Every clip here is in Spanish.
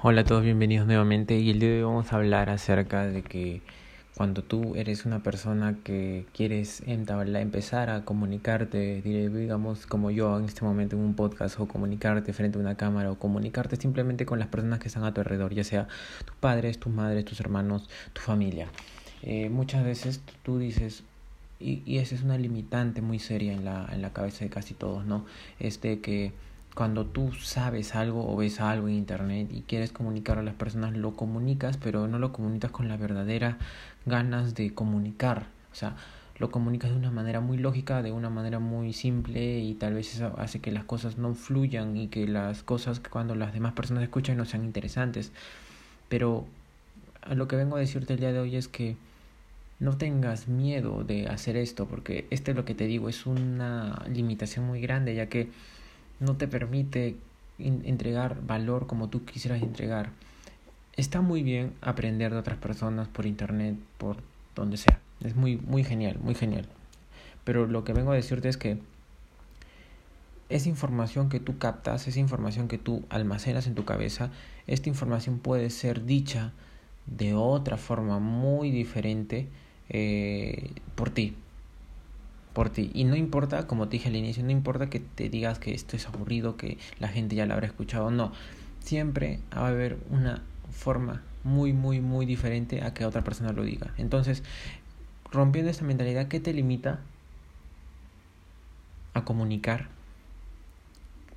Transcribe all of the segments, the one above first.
Hola a todos, bienvenidos nuevamente y el día de hoy vamos a hablar acerca de que cuando tú eres una persona que quieres empezar a comunicarte, digamos como yo en este momento en un podcast o comunicarte frente a una cámara o comunicarte simplemente con las personas que están a tu alrededor, ya sea tus padres, tus madres, tus hermanos, tu familia. Eh, muchas veces tú dices, y, y esa es una limitante muy seria en la, en la cabeza de casi todos, ¿no? Este que cuando tú sabes algo o ves algo en internet y quieres comunicar a las personas, lo comunicas, pero no lo comunicas con la verdadera ganas de comunicar. O sea, lo comunicas de una manera muy lógica, de una manera muy simple y tal vez eso hace que las cosas no fluyan y que las cosas cuando las demás personas escuchan no sean interesantes. Pero lo que vengo a decirte el día de hoy es que no tengas miedo de hacer esto, porque esto es lo que te digo, es una limitación muy grande, ya que no te permite entregar valor como tú quisieras entregar. Está muy bien aprender de otras personas por internet, por donde sea. Es muy, muy genial, muy genial. Pero lo que vengo a decirte es que esa información que tú captas, esa información que tú almacenas en tu cabeza, esta información puede ser dicha de otra forma muy diferente eh, por ti, por ti. Y no importa, como te dije al inicio, no importa que te digas que esto es aburrido, que la gente ya lo habrá escuchado, no. Siempre va a haber una forma muy, muy, muy diferente a que otra persona lo diga. Entonces, rompiendo esta mentalidad, ¿qué te limita a comunicar?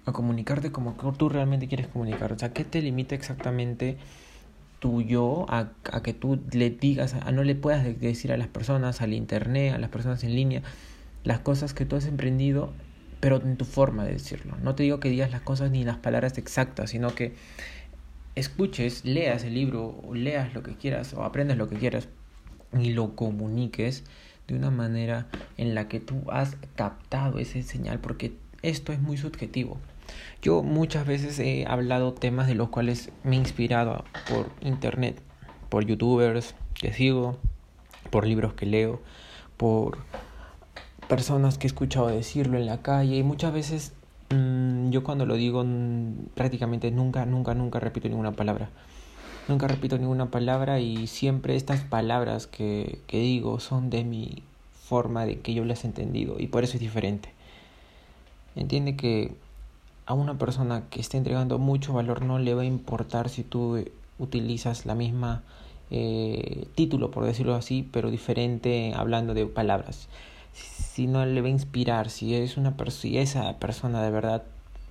A comunicarte como tú realmente quieres comunicar. O sea, ¿qué te limita exactamente tu yo a, a que tú le digas, a no le puedas decir a las personas, al internet, a las personas en línea, las cosas que tú has emprendido, pero en tu forma de decirlo. No te digo que digas las cosas ni las palabras exactas, sino que escuches, leas el libro, o leas lo que quieras, o aprendas lo que quieras, y lo comuniques de una manera en la que tú has captado ese señal, porque esto es muy subjetivo. Yo muchas veces he hablado temas de los cuales me he inspirado por internet, por youtubers que sigo, por libros que leo, por personas que he escuchado decirlo en la calle y muchas veces mm, yo cuando lo digo prácticamente nunca, nunca, nunca repito ninguna palabra. Nunca repito ninguna palabra y siempre estas palabras que, que digo son de mi forma de que yo las he entendido y por eso es diferente. Entiende que a una persona que esté entregando mucho valor no le va a importar si tú utilizas la misma eh, título, por decirlo así, pero diferente hablando de palabras si no le va a inspirar, si es una si esa persona de verdad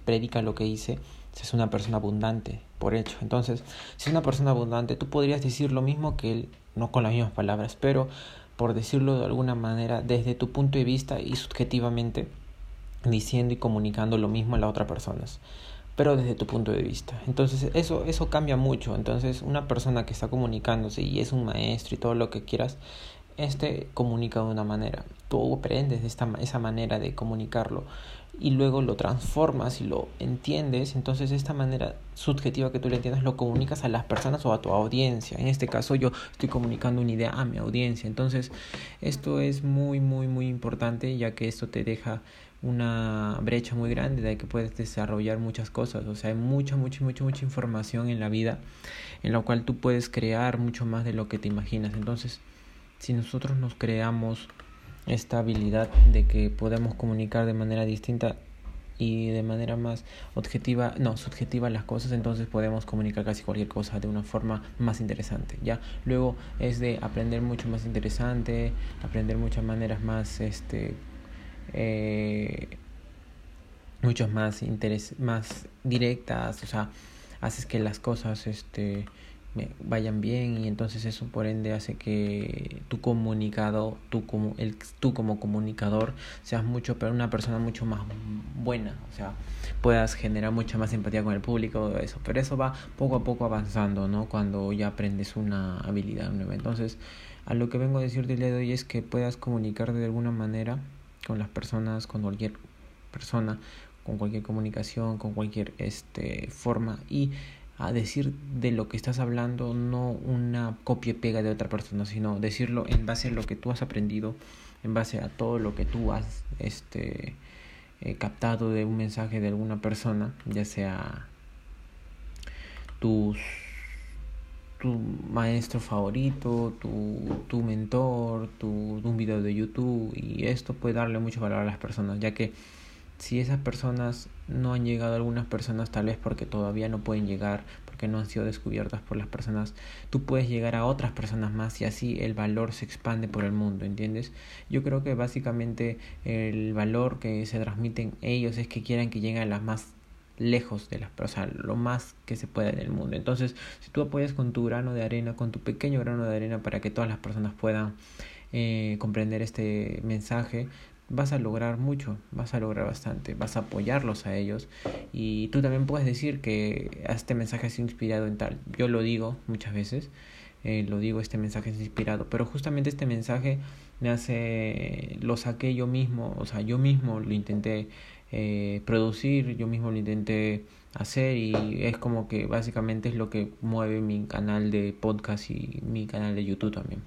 predica lo que dice, es una persona abundante, por hecho. Entonces, si es una persona abundante, tú podrías decir lo mismo que él, no con las mismas palabras, pero por decirlo de alguna manera, desde tu punto de vista y subjetivamente, diciendo y comunicando lo mismo a las otras personas pero desde tu punto de vista. Entonces eso, eso cambia mucho. Entonces una persona que está comunicándose y es un maestro y todo lo que quieras, este comunica de una manera. Tú aprendes de esta, esa manera de comunicarlo y luego lo transformas y lo entiendes. Entonces, esta manera subjetiva que tú le entiendas lo comunicas a las personas o a tu audiencia. En este caso, yo estoy comunicando una idea a mi audiencia. Entonces, esto es muy, muy, muy importante ya que esto te deja una brecha muy grande de que puedes desarrollar muchas cosas. O sea, hay mucha, mucha, mucha, mucha información en la vida en la cual tú puedes crear mucho más de lo que te imaginas. Entonces, si nosotros nos creamos esta habilidad de que podemos comunicar de manera distinta y de manera más objetiva, no, subjetiva las cosas, entonces podemos comunicar casi cualquier cosa de una forma más interesante, ¿ya? Luego es de aprender mucho más interesante, aprender muchas maneras más, este, eh, muchas más más directas, o sea, haces que las cosas, este, vayan bien y entonces eso por ende hace que tu comunicado, tú como, el, tú como comunicador seas mucho, pero una persona mucho más buena, o sea, puedas generar mucha más empatía con el público, eso, pero eso va poco a poco avanzando, ¿no? Cuando ya aprendes una habilidad nueva. Entonces, a lo que vengo a decirte el día de hoy es que puedas comunicar de alguna manera con las personas, con cualquier persona, con cualquier comunicación, con cualquier este forma y a decir de lo que estás hablando, no una copia y pega de otra persona, sino decirlo en base a lo que tú has aprendido, en base a todo lo que tú has este, eh, captado de un mensaje de alguna persona, ya sea tus tu maestro favorito, tu, tu mentor, tu, un video de YouTube y esto puede darle mucho valor a las personas, ya que si esas personas no han llegado, algunas personas tal vez porque todavía no pueden llegar, porque no han sido descubiertas por las personas, tú puedes llegar a otras personas más y así el valor se expande por el mundo, ¿entiendes? Yo creo que básicamente el valor que se transmiten ellos es que quieran que lleguen a las más lejos de las personas, lo más que se pueda en el mundo. Entonces, si tú apoyas con tu grano de arena, con tu pequeño grano de arena para que todas las personas puedan eh, comprender este mensaje, vas a lograr mucho, vas a lograr bastante, vas a apoyarlos a ellos y tú también puedes decir que este mensaje ha sido inspirado en tal. Yo lo digo muchas veces, eh, lo digo, este mensaje es inspirado, pero justamente este mensaje me hace, lo saqué yo mismo, o sea, yo mismo lo intenté eh, producir, yo mismo lo intenté hacer y es como que básicamente es lo que mueve mi canal de podcast y mi canal de YouTube también.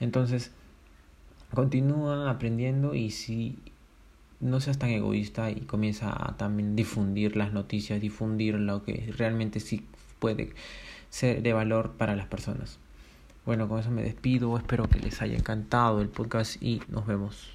Entonces, continúa aprendiendo y si no seas tan egoísta y comienza a también difundir las noticias, difundir lo que realmente sí puede ser de valor para las personas. Bueno, con eso me despido, espero que les haya encantado el podcast y nos vemos.